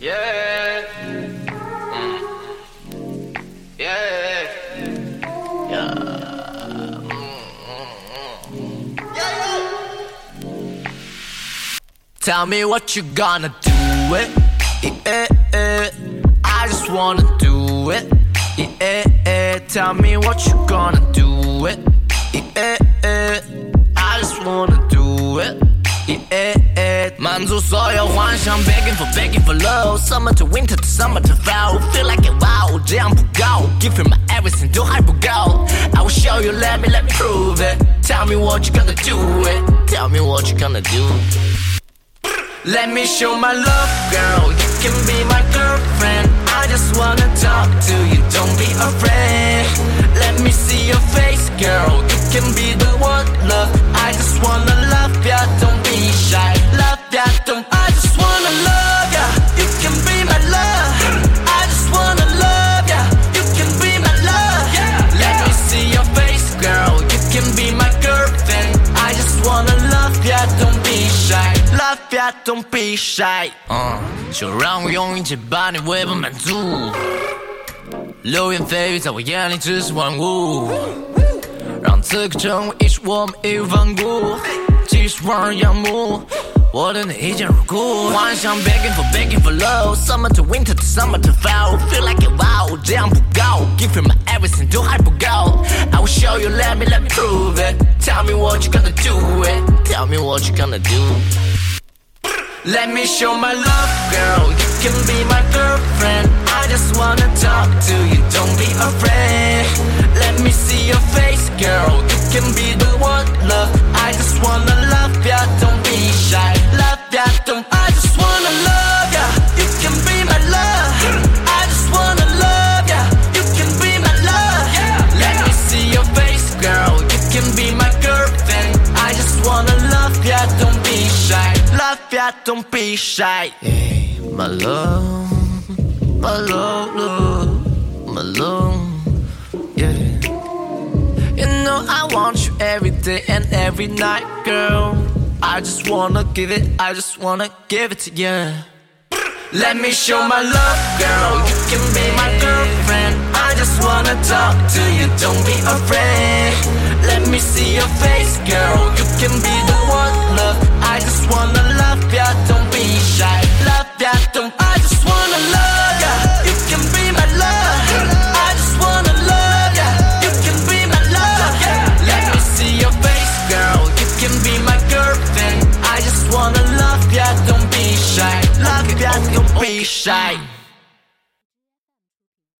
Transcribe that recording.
Yeah. Mm. Yeah. Yeah. Tell me what you gonna do it. Yeah, yeah. I just wanna do it. Yeah, yeah. Tell me what you gonna do 满足所有幻想，begging for begging for love，summer to winter to summer to fall，feel like it wow，这样不够，give you my everything 都还不够。I will show you, let me let me prove it. Tell me what you gonna do it. Tell me what you gonna do. Let me show my love, girl. You can be my girlfriend. I just wanna talk to you, don't be afraid. Be my girlfriend. I just wanna love ya, don't be shy. Love ya, don't be shy. 嗯，就让我用一切把你喂饱满足。流言蜚语在我眼里只是玩物，让此刻成为一世我们义无反顾，继续让人仰慕。我对你一见如故，幻想 begging for begging for love，summer to winter to summer to fall，feel like it wow，这样不够，give you my everything 都还不够。I will show you, let me let me prove it. Tell me what you gonna do it. Tell me what you gonna do. Let me show my love, girl. You can be my girlfriend. I just wanna talk to you, don't be afraid. Let me see your face, girl. Ya, don't be shy. Hey, my love, my love, love, my love, yeah. You know I want you every day and every night, girl. I just wanna give it, I just wanna give it to you. Let me show my love, girl. You can be my girlfriend. I just wanna talk to you, don't be afraid. Let me see your face, girl. You can be love ya, don't be shy. Love ya, don't be shy.